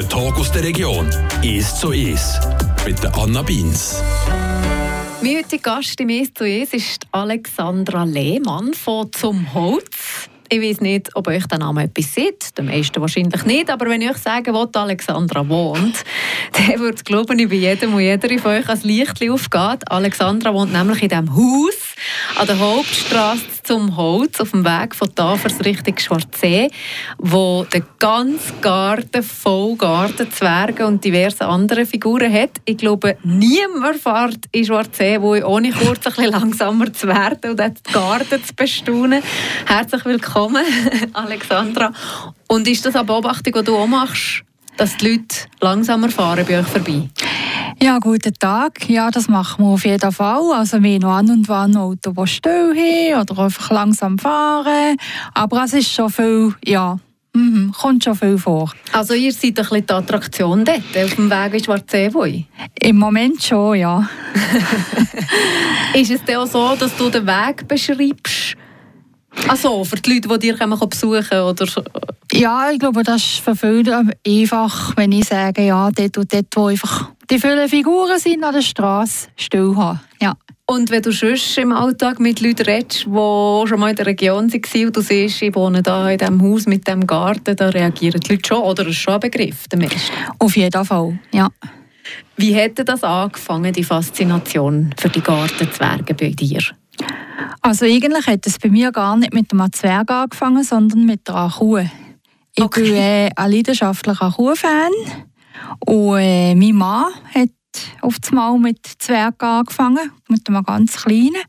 Der Tag aus der Region. Ist zu ist. Mit der Anna Beins. Mein heutiger Gast im «Es zu Es» ist Alexandra Lehmann von «Zum Holz». Ich weiß nicht, ob euch der Name etwas sagt. Den meisten wahrscheinlich nicht. Aber wenn ich euch sagen wo Alexandra wohnt, dann würde glauben, ich bei jedem und jeder von euch als Licht aufgeht. Alexandra wohnt nämlich in diesem Haus an der Hauptstraße zum Holz auf dem Weg von Tafers Richtung Schwarzsee, wo der ganze Garten voll Gartenzwerge und diverse andere Figuren hat. Ich glaube, niemand fährt in Schwarzsee, wo ich ohne kurz ein bisschen langsamer zu werden und den Garten zu bestaunen. Herzlich willkommen, Alexandra. Und ist das eine Beobachtung, die du auch machst, dass die Leute langsamer fahren bei euch vorbei? Ja, guten Tag. Ja, das machen wir auf jeden Fall. Also wir noch an und wann Auto, die still haben oder einfach langsam fahren. Aber es ist schon viel, ja, Mhm, kommt schon viel vor. Also ihr seid ein bisschen die Attraktion dort, auf dem Weg in Schwarzsee? Im Moment schon, ja. ist es denn auch so, dass du den Weg beschreibst? Also für die Leute, die dir besuchen können? Oder Ja, ich glaube, das ist für viele einfach, wenn ich sage, ja, dort und dort, wo einfach die vielen Figuren sind an der Straße, still haben. Ja. Und wenn du sonst im Alltag mit Leuten redest, die schon mal in der Region waren und du siehst, ich wohne da in diesem Haus mit diesem Garten, da reagieren die Leute schon, oder ist schon ein Begriff, der Auf jeden Fall, ja. Wie hätte das angefangen, die Faszination für die Gartenzwerge bei dir? Also eigentlich hat es bei mir gar nicht mit einem Zwerg angefangen, sondern mit einer Kuh. Ich okay. bin äh, ein leidenschaftlicher Kuhfan und äh, mein Mann hat auf einmal mit Zwergen angefangen, mit einem ganz kleinen.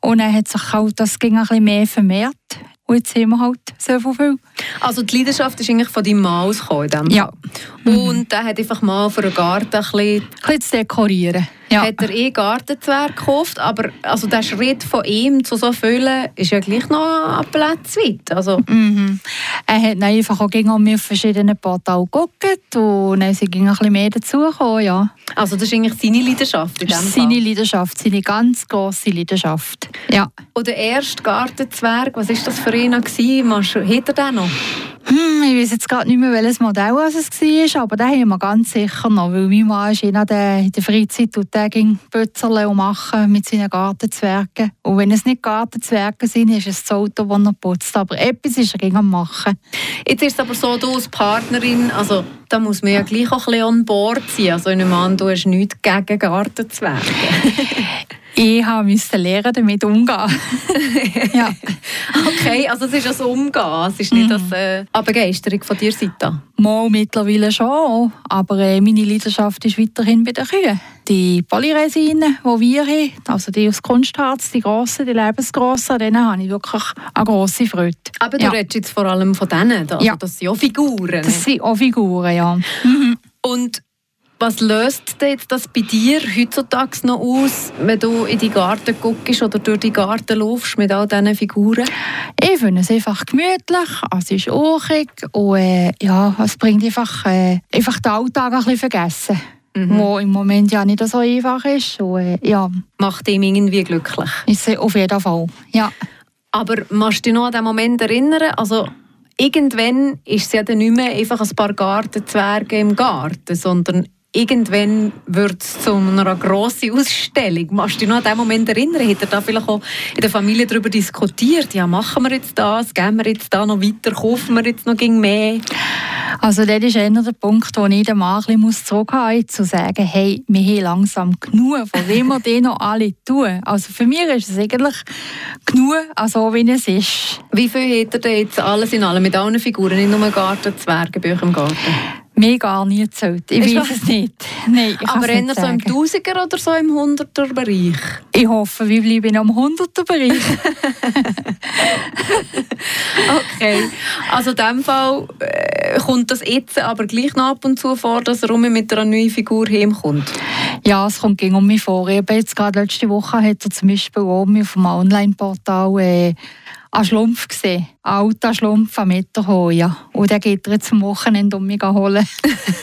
Und dann hat sich halt das ging ein bisschen mehr vermehrt. Und jetzt haben wir halt so viel. Also die Leidenschaft ist eigentlich von deinem Mann ausgekommen? Ja. Und mhm. der hat einfach mal für einen Garten ein bisschen... Ein bisschen zu dekorieren. Ja. Hat er eh Gartenzwerg gekauft, aber also der Schritt von ihm zu so vielen ist ja gleich noch ein Platz weit. Also. Mhm. Er hat einfach auch gegen mir verschiedene Portale geguckt und dann sind ein bisschen mehr dazugekommen, ja. Also das ist eigentlich seine Leidenschaft in dem Fall? Seine Leidenschaft, seine ganz grosse Leidenschaft, ja. Und der erste Gartenzwerg, was war das für ihn noch? Hat er den noch? Hm, ich weiß jetzt gerade nicht mehr, welches Modell es war, aber den haben wir ganz sicher noch, weil mein Mann ist in der Freizeit und Pötzerle und machen mit seinen Gartenzwergen. Und wenn es nicht Gartenzwerge sind, ist es das Auto, das er putzt. Aber etwas ist er am machen. Jetzt ist es aber so, du als Partnerin, also da muss man ja gleich auch ein bisschen an Bord sein. Also in einem Mann, du hast nichts gegen Gartenzwerge. Ich musste lernen, damit umzugehen. ja. Okay, also es ist das Umgehen, es ist nicht mhm. das äh, eine Begeisterung von dir Seite? Mal mittlerweile schon, aber äh, meine Leidenschaft ist weiterhin bei den Kühen. Die Polyresinen, die wir haben, also die aus Kunstharz, die grossen, die lebensgrossen, an denen habe ich wirklich eine grosse Freude. Aber du ja. redest jetzt vor allem von denen, also ja. das sind auch Figuren. Das sind auch Figuren, ja. Mhm. Und was löst jetzt das bei dir heutzutage noch aus, wenn du in die Garten guckst oder durch die Garten laufst mit all diesen Figuren? Ich finde es einfach gemütlich, es ist urig und äh, ja, es bringt einfach, äh, einfach den Alltag ein bisschen vergessen. Mhm. Wo im Moment ja nicht so einfach ist. Und, äh, ja. Macht ihm irgendwie glücklich? Ist auf jeden Fall, ja. Aber machst du dich noch an den Moment erinnern? Also irgendwann ist es ja dann nicht mehr einfach ein paar Gartenzwerge im Garten, sondern irgendwann wird es zu einer grossen Ausstellung. Machst du dich noch an diesen Moment erinnern? Hat er da vielleicht auch in der Familie darüber diskutiert? Ja, machen wir jetzt das? Gehen wir jetzt da noch weiter? Kaufen wir jetzt noch mehr? Also das ist eher der Punkt, wo ich den Mann ein bisschen zurückhalten muss, zu sagen, hey, wir haben langsam genug, von wem wir die noch alle tun. Also für mich ist es eigentlich genug, also wie es ist. Wie viel hat er denn jetzt alles in allem, mit allen Figuren, nicht nur Gartenzwerge bei euch im Garten? Mir gar nie gezählt. Ich weiß es nicht. Nein, Aber eher so im Tausiger oder so im Hunderter-Bereich? Ich hoffe, wir bleiben im Hunderter-Bereich. okay. Also in diesem Fall äh, kommt das jetzt aber gleich noch ab und zu vor, dass er mit einer neuen Figur heimkommt? Ja, es kommt um mich vor. Ich jetzt gerade letzte Woche hat er zum Beispiel oben auf dem Online-Portal äh, einen Schlumpf gesehen. Ein alter Schlumpf am Meter ja. Und den geht er jetzt am Wochenende um mich holen.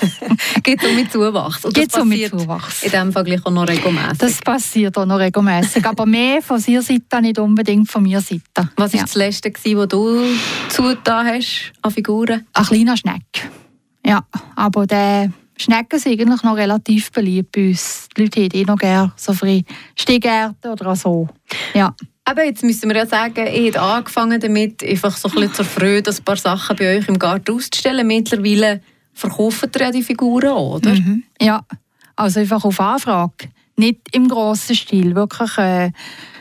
geht um mit Zuwachs? Und geht um mit Zuwachs. In diesem Fall auch noch regelmäßig? Das passiert auch noch regelmäßig. aber mehr von ihrer Seite, nicht unbedingt von mir Seite. Was war ja. das Letzte, was du zugetan hast an Figuren? Ein kleiner Schneck. ja. Aber der Schnecken sind eigentlich noch relativ beliebt bei uns. Die Leute hätten eh noch gerne so frei Stehgärten oder so. Ja. Aber jetzt müssen wir ja sagen, ihr habt angefangen damit, einfach so ein bisschen zur Freude ein paar Sachen bei euch im Garten auszustellen. Mittlerweile verkaufen ihr ja die Figuren oder? Mhm. Ja, also einfach auf Anfrage. Nicht im grossen Stil, wirklich äh,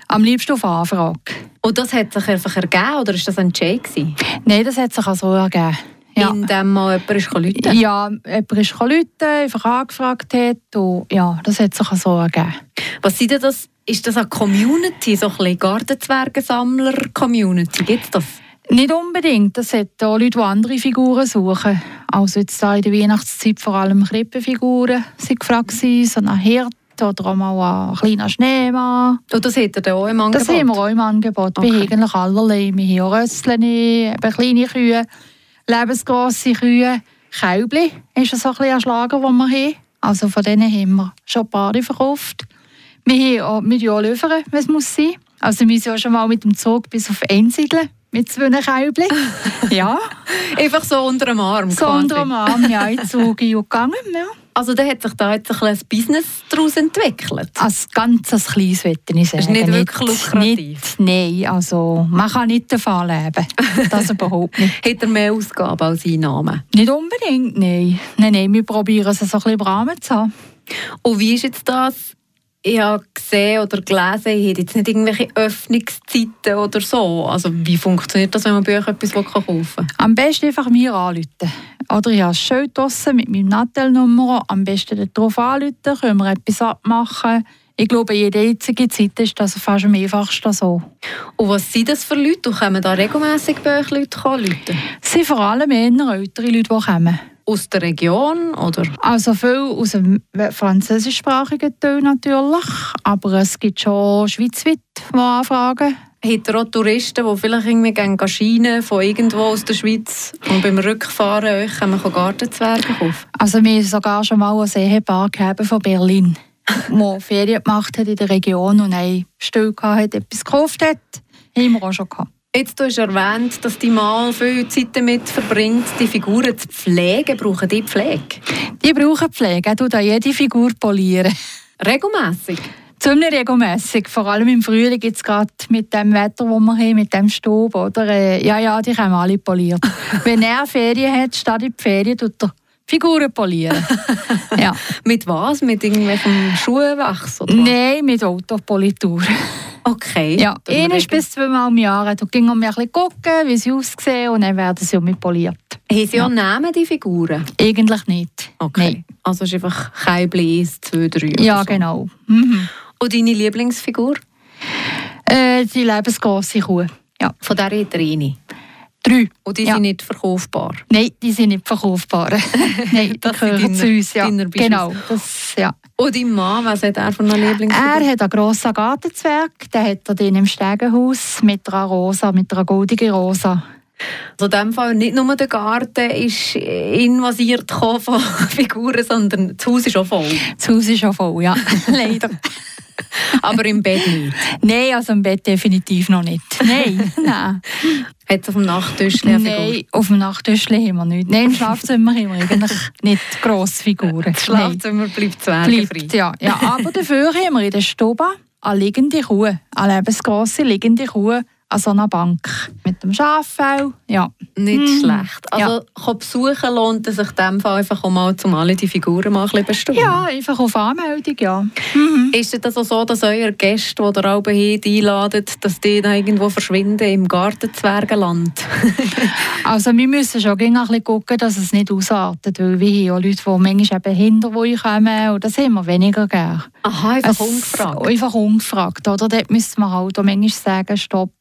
am liebsten auf Anfrage. Und das hat sich einfach ergeben, oder ist das ein gewesen? Nein, das hat sich auch so ergeben. Ja. Indem mal jemand ist Ja, jemand ist einfach angefragt hat. Und ja, das hat sich auch so ergeben. Was sind denn das? Ist das eine Community, so ein bisschen Gartenzwergensammler-Community? Gibt es das? Nicht unbedingt. Das hat auch Leute, die andere Figuren suchen. Also jetzt in der Weihnachtszeit vor allem Krippenfiguren sind gefragt so ein Hirt oder auch mal ein kleiner Schneemann. Und das hat ihr auch im Angebot? Das haben wir auch im Angebot. Okay. Wir haben eigentlich allerlei. Wir haben auch Rösschen, kleine Kühe, lebensgrosse Kühe. Kälbli ist so ein, ein Schlager, den wir haben. Also von denen haben wir schon ein paar verkauft. Wir haben wir auch liefern, wenn es muss sein. Also wir sind ja schon mal mit dem Zug bis auf Einsiedeln mit zwei Kälbchen. ja. Einfach so unter dem Arm So quasi. unter dem Arm, ja, in Zug gegangen, ja. Also da hat sich da jetzt ein, ein Business daraus entwickelt? Als ganz kleines, würde ich sagen. ist nicht wirklich lukrativ? Nicht, nein, also man kann nicht davon leben. Das überhaupt nicht. hat er mehr Ausgaben als Einnahmen? Nicht unbedingt, nein. Nein, nein wir probieren es so ein bisschen im Rahmen zu haben. Und wie ist jetzt das ich habe gesehen oder gelesen, ich habe jetzt nicht irgendwelche Öffnungszeiten oder so. Also wie funktioniert das, wenn man bei euch etwas kaufen will? Am besten einfach mir anrufen. Oder ich habe ein Schild draussen mit meinem Nattel-Nummer. Am besten darauf anrufen, können wir etwas abmachen. Ich glaube, jede einzige Zeit ist das fast am einfachsten so. Und was sind das für Leute? Kommen da regelmässig bei euch Leute rufen? Es sind vor allem eher ältere Leute, die kommen. Aus der Region? Oder? Also viel aus dem französischsprachigen Teil natürlich, aber es gibt schon schweizweit, die anfragen. Habt ihr auch Touristen, die vielleicht irgendwie gehen von irgendwo aus der Schweiz und beim Rückfahren euch man Gartenzwerge kaufen? Also wir haben sogar schon mal ein Ehepaar von Berlin, das Ferien gemacht hat in der Region und ein Stück hat, etwas gekauft hat. Haben wir auch schon gehabt. Jetzt du hast erwähnt, dass die mal viel Zeit damit verbringt, die Figuren zu pflegen. Brauchen die Pflege? Die brauchen Pflege. Du jede Figur polieren. Regelmäßig? Ziemlich regelmäßig. Vor allem im Frühling gibt es gerade mit dem Wetter, das wir haben, mit dem Staub. Oder? Äh, ja, ja, die haben alle poliert. Wenn er Ferien hat, statt in die Ferien, tut er Figuren polieren. ja. Mit was? Mit irgendwelchem Schuhwachs? Nein, mit Autopolitur. Okay. Ja, ein bis zweimal im Jahr. Da gehen wir ein bisschen gucken, wie sie aussehen und dann werden sie auch poliert. Haben sie ja. auch Namen, die Figuren? Eigentlich nicht. Okay. Nein. Also es ist einfach kein 1, 2, 3 Ja, so. genau. Mhm. Und deine Lieblingsfigur? Äh, die lebensgroße Kuh. Ja. Von der eine? Drei. Und die ja. sind nicht verkaufbar? Nein, die sind nicht verkaufbar. Nein, die gehören zu uns. Ja. Genau. Das, ja. Und dein Mann, was hat er für eine Lieblingsfigur? Er hat einen grossen Gartenzwerg, den hat er im Stegenhaus mit einer Rosa, mit einer goldigen Rosa. Also in dem Fall nicht nur der Garten ist invasiert von Figuren, sondern das Haus ist auch voll. Das Haus ist auch voll, ja. Leider. Aber im Bett nicht? Nein, also im Bett definitiv noch nicht. Nein, nein. Hat es auf dem Nachttisch Nein, auf dem Nachttisch haben wir nicht. Nein, im Schlafzimmer haben wir eigentlich nicht grosse Figuren. Das Schlafzimmer Nein. bleibt zwergenfrei. ja. ja, aber dafür haben wir in der Stube eine liegende Kuh, eine lebensgrosse liegende Kuh, an so einer Bank mit dem Schaffell. Ja. Nicht mhm. schlecht. Also ja. besuchen lohnt es sich in dem Fall einfach um mal zum alle die Figuren mal ein bisschen Ja, einfach auf Anmeldung, ja. Mhm. Ist es also so, dass eure Gäste, die ihr alle einladet, dass die dann irgendwo verschwinden im Gartenzwergenland? also wir müssen schon ein bisschen gucken, dass es nicht ausartet, weil wir haben auch Leute, die manchmal eben hinter uns kommen und das haben wir weniger gerne. Aha, einfach es, ungefragt? Einfach ungefragt, oder? Dort müssen wir halt auch manchmal sagen, stopp,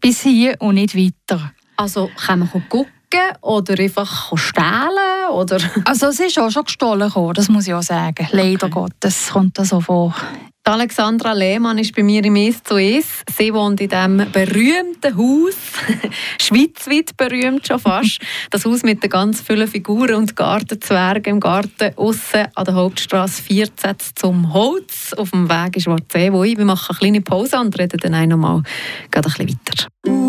bis hier und nicht weiter. Also kann man gucken oder einfach stehlen? Oder? Also es ist auch schon gestohlen gekommen, das muss ich auch sagen. Leider okay. Gottes kommt das so vor. Alexandra Lehmann ist bei mir im «Es zu Es». Sie wohnt in diesem berühmten Haus, schweizweit berühmt schon fast. Das Haus mit den ganz vielen Figuren und Gartenzwergen im Garten aussen an der Hauptstraße 14 zum Holz. Auf dem Weg wo ich. Wir machen eine kleine Pause und reden dann ein ein bisschen weiter.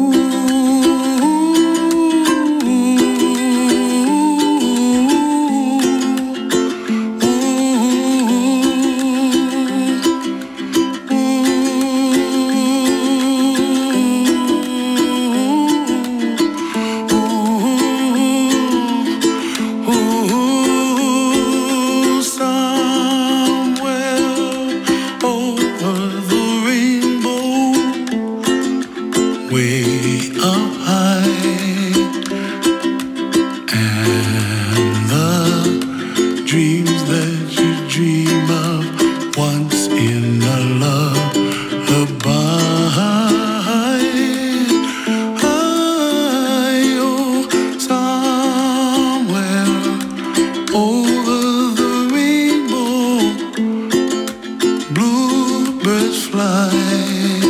birds fly.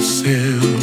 céu.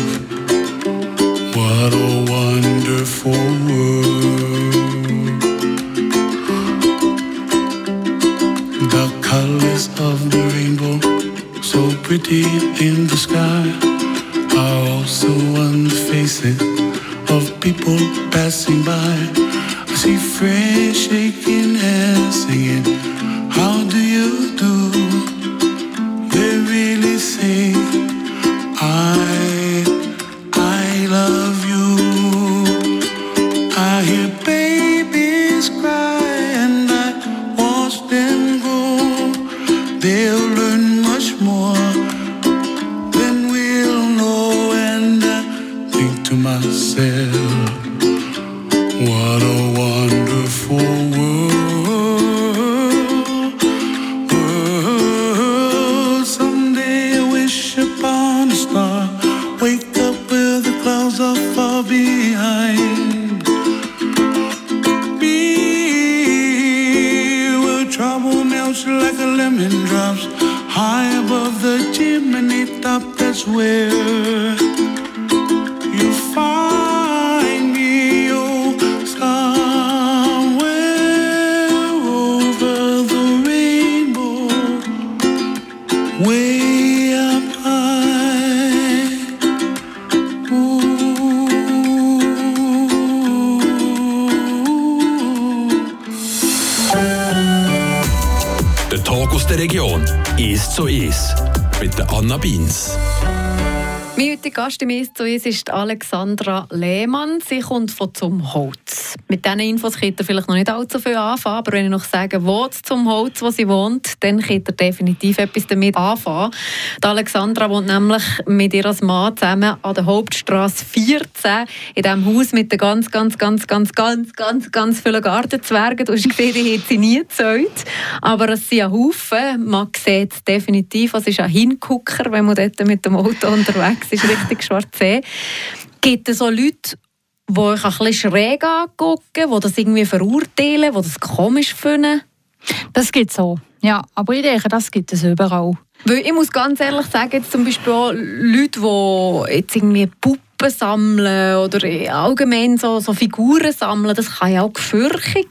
Gast im «Ist zu uns ist Alexandra Lehmann. Sie kommt von «Zum Holz». Mit diesen Infos könnt ihr vielleicht noch nicht allzu viel anfangen, aber wenn ich noch sage, wo «Zum Holz», wo sie wohnt, dann könnt ihr definitiv etwas damit anfangen. Die Alexandra wohnt nämlich mit ihrer Mann zusammen an der Hauptstraße 14 in diesem Haus mit den ganz, ganz, ganz, ganz, ganz, ganz, ganz vielen Gartenzwergen. Du hast gesehen, die hat sie nie gezählt. Aber es sind ein Haufen. Man sieht es definitiv. Es ist ein Hingucker, wenn man dort mit dem Auto unterwegs ist, richtig schwarz sehen. Gibt es so Leute, die euch ein bisschen schräg angucken, die das irgendwie verurteilen, die das komisch finden? Das gibt es so. Ja, aber ich denke, das gibt es überall. Weil ich muss ganz ehrlich sagen, jetzt zum Beispiel auch Leute, die jetzt irgendwie Puppen sammeln oder allgemein so, so Figuren sammeln, das kann ja auch Gefürchung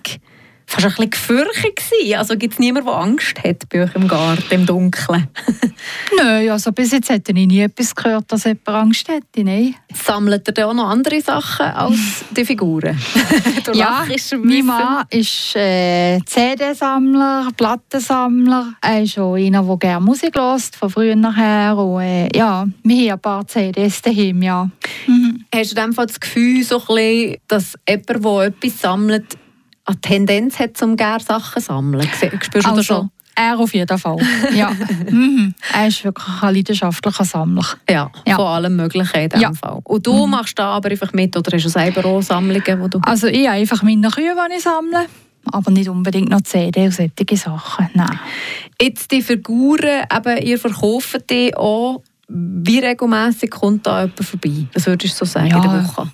fast ein bisschen gefürchtet sein. Also gibt es niemanden, der Angst hat bei euch im Garten, im Dunkeln? Nein, also bis jetzt hätte ich nie etwas gehört, dass jemand Angst hätte. Nein. Sammelt ihr auch noch andere Sachen als die Figuren? ja, mein Mann ist äh, CD-Sammler, Plattensammler. Er ist auch einer, der gerne Musik hört, von früher nachher. Und, äh, ja, wir haben ein paar CDs daheim, ja. Mhm. Hast du in dem Fall das Gefühl, so ein bisschen, dass jemand, der etwas sammelt, eine Tendenz hat, um gerne Sachen zu sammeln? Spürst du also, das schon? Er auf jeden Fall. Ja. mhm. Er ist wirklich ein leidenschaftlicher Sammler. Ja, Ja. von allem Möglichen in Ja. Fall. Und du machst da aber einfach mit oder hast du selber auch Sammlungen, wo du... Also ich habe einfach meine Kühe, die ich sammle. Aber nicht unbedingt noch CD und solche Sachen. Nein. Jetzt die Figuren, eben, ihr verkauft die auch. Wie regelmässig kommt da jemand vorbei? Was würdest du so sagen in Ja. der Woche?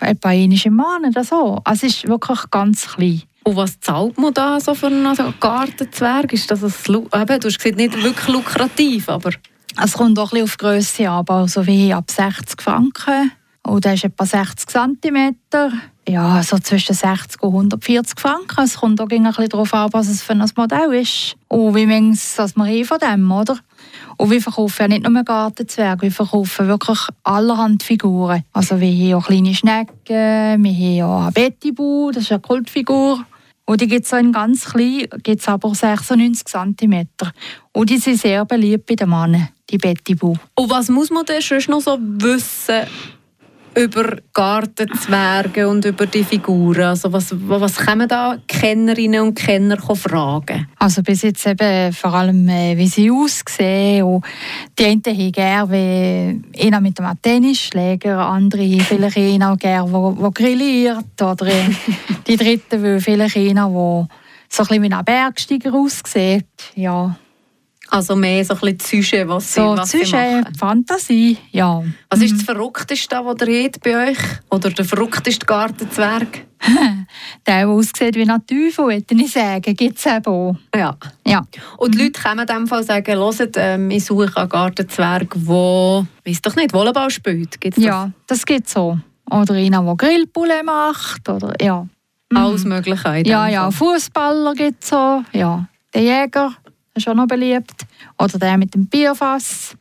Etwa einmal im Monat oder so. Also es ist wirklich ganz klein. Und was zahlt man da so für einen also Gartenzwerg? Ist das ein, eben, du hast gesagt, nicht wirklich lukrativ, aber Es kommt auch ein bisschen auf die Grösse an, aber so wie ab 60 Franken. Und das ist etwa 60 cm. Ja, so zwischen 60 und 140 Franken. Es kommt auch ein bisschen darauf an, was es für ein Modell ist. Und wie manches wir haben von dem, oder? Und wir verkaufen ja nicht nur Gartenzwerge, wir verkaufen wirklich allerhand Figuren. Also wir haben auch kleine Schnecken, wir haben auch eine Betty Boo, das ist eine Kultfigur. Und die gibt es so in ganz klein, gibt es aber 96 cm. Und die sind sehr beliebt bei den Männern, die Betty Boo. Und was muss man denn sonst noch so wissen über Gartenzwerge und über die Figuren? Also was, was können da Kennerinnen und Kenner fragen? Also bis jetzt eben vor allem, äh, wie sie aussehen. Und die einen haben gerne einer mit einem Tennisschläger, andere vielleicht einer gerne, der, der grilliert. Oder äh, die dritten will vielleicht einer, der so ein bisschen wie ein Bergsteiger aussieht. Ja, Also mehr so ein bisschen zwischen, was sie, so was sie zwischen machen. Fantasie, ja. Was ist das Verrückteste, was ihr habt bei euch? Oder der verrückteste Gartenzwerg? Der, der aussieht wie ein Teufel, würde ich sagen, gibt es eben auch. Ja. Ja. Und die Leute können in dem Fall sagen, hört, ähm, ich suche einen Gartenzwerg, der, weiss doch nicht, Volleyball spielt. Gibt's das? Ja, das gibt es so. Oder einer, der Grillbulle macht. Oder, ja. Alles Mögliche. Ja, ja, Fall. Fußballer gibt es so. Ja. Der Jäger auch noch beliebt. Oder der mit dem Bierfass.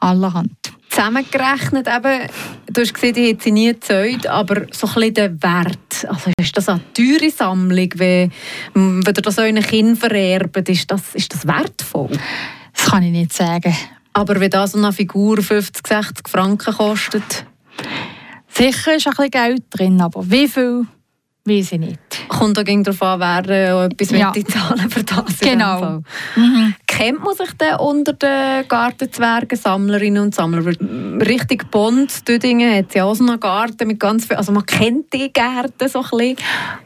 Allerhand. Zusammengerechnet eben, du hast gesehen, die hat sie nie gezählt, aber so ein bisschen der Wert. Also ist das eine teure Sammlung, wenn, wenn ihr das euren Kind vererbt, ist das, ist das wertvoll? Das kann ich nicht sagen. Aber wenn da so eine Figur 50, 60 Franken kostet, Sicher ist ein bisschen Geld drin, aber wie viel, weiß ich nicht. kommt auch gegen darauf an, wer äh, auch etwas Ja. ja. zahlen für das. Genau. Mhm. Kennt man sich denn unter den Gartenzwergen, Sammlerinnen und Sammlern? Mm, Richtig Bond, Düdingen hat ja auch so einen Garten mit ganz viel, also man kennt die Gärten so ein bisschen.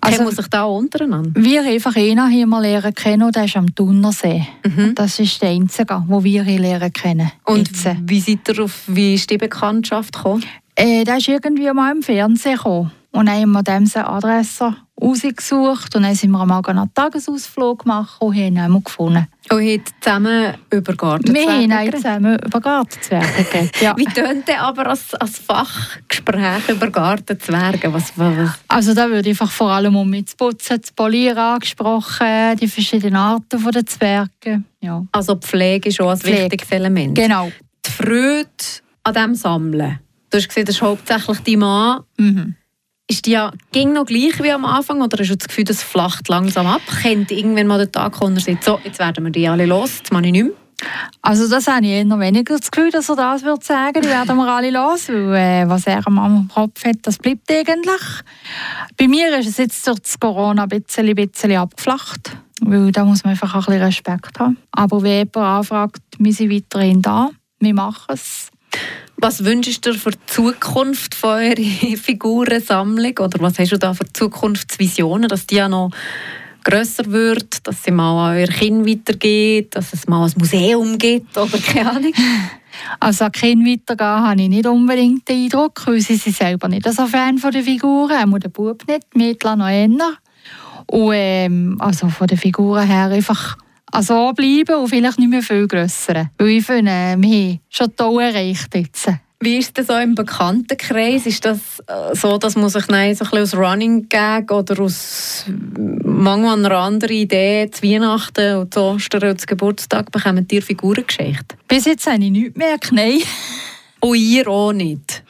Also- Kennt man sich da auch untereinander? Wir haben einfach einen hier mal lernen kennen, der ist am Thunersee. Das ist der einzige, den wir hier lernen kennen. Und Jetzt, äh, wie seid ihr auf, wie ist die Bekanntschaft gekommen? Äh, der ist irgendwie mal im Fernsehen gekommen. Und dann haben wir dem seine Adresse rausgesucht. Und dann sind wir mal einen Tagesausflug gemacht und haben ihn gefunden. Und habt zusammen über Gartenzwerge Wir haben zusammen über Gartenzwerge geredet. Ja. Wie tönt denn aber als, als Fachgespräch über Gartenzwerge? Was, was? Also da würde einfach vor allem um mit putzen, zu polieren angesprochen, die verschiedenen Arten von den Zwergen. Ja. Also Pflege ist auch ein Pflege. wichtiges Element. Genau. Die Freude an diesem Sammeln, du hast gesehen, das ist hauptsächlich dein Mann. Mhm. Ist die ja ging noch gleich wie am Anfang oder hast du das Gefühl, das flacht langsam ab? Kennt irgendwann mal den Tag kommen und er sagt, so, jetzt werden wir die alle los, jetzt mache ich nicht mehr? Also das habe ich eher noch weniger das Gefühl, dass er das würde sagen. Die werden wir alle los, weil äh, was er am Kopf hat, das bleibt eigentlich. Bei mir ist es jetzt durch das Corona ein bisschen, ein bisschen abgeflacht, weil da muss man einfach ein bisschen Respekt haben. Aber wenn jemand anfragt, wir sind weiterhin da, wir machen es. Was wünschst du dir für die Zukunft von eurer Figurensammlung? Oder was hast du da für Zukunftsvisionen, dass die ja noch grösser wird, dass sie mal an euer Kind weitergeht, dass es mal ein Museum gibt oder keine Ahnung? Also an Kinder weitergehen habe ich nicht unbedingt den Eindruck, weil sie sind selber nicht so Fan von den Figuren, auch der Bub nicht, Mädchen noch eher. Und ähm, also von den Figuren her einfach also bleiben und vielleicht nicht mehr viel grösser. Weil ich finde, wir haben schon toll erreicht jetzt. Wie ist das so im Bekanntenkreis? Ist das äh, so, dass man sich nein, so ein bisschen aus Running Gag oder aus manchmal einer anderen Idee zu Weihnachten und zu Ostern und zu Geburtstag bekommen die Figuren geschenkt? Bis jetzt habe ich nichts mehr, nein. Und ihr auch nicht?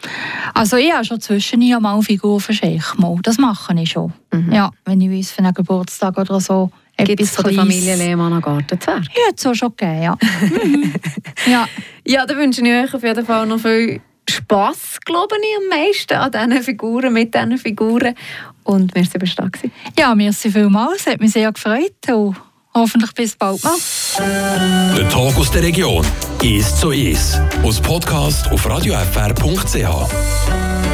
Also ich habe schon zwischendurch mal Figuren verschenkt. Mal. Das mache ich schon. Ja, wenn ich weiss, für einen Geburtstag oder so. Gibt es von der. Familie Lehmann einen Gartenzwerg? Ja, auch schon gegeben, ja. Mhm. ja. Ja, dann wünsche ich euch auf jeden Fall noch viel Spass, glaube ich, am meisten an diesen Figuren, mit diesen Figuren. Und merci, bist du. Ja, merci vielmals. Es hat mich sehr gefreut. Und Hoffentlich bis bald mal. Der Talk aus der Region. Ist so ist. Aus Podcast auf radiofr.ch.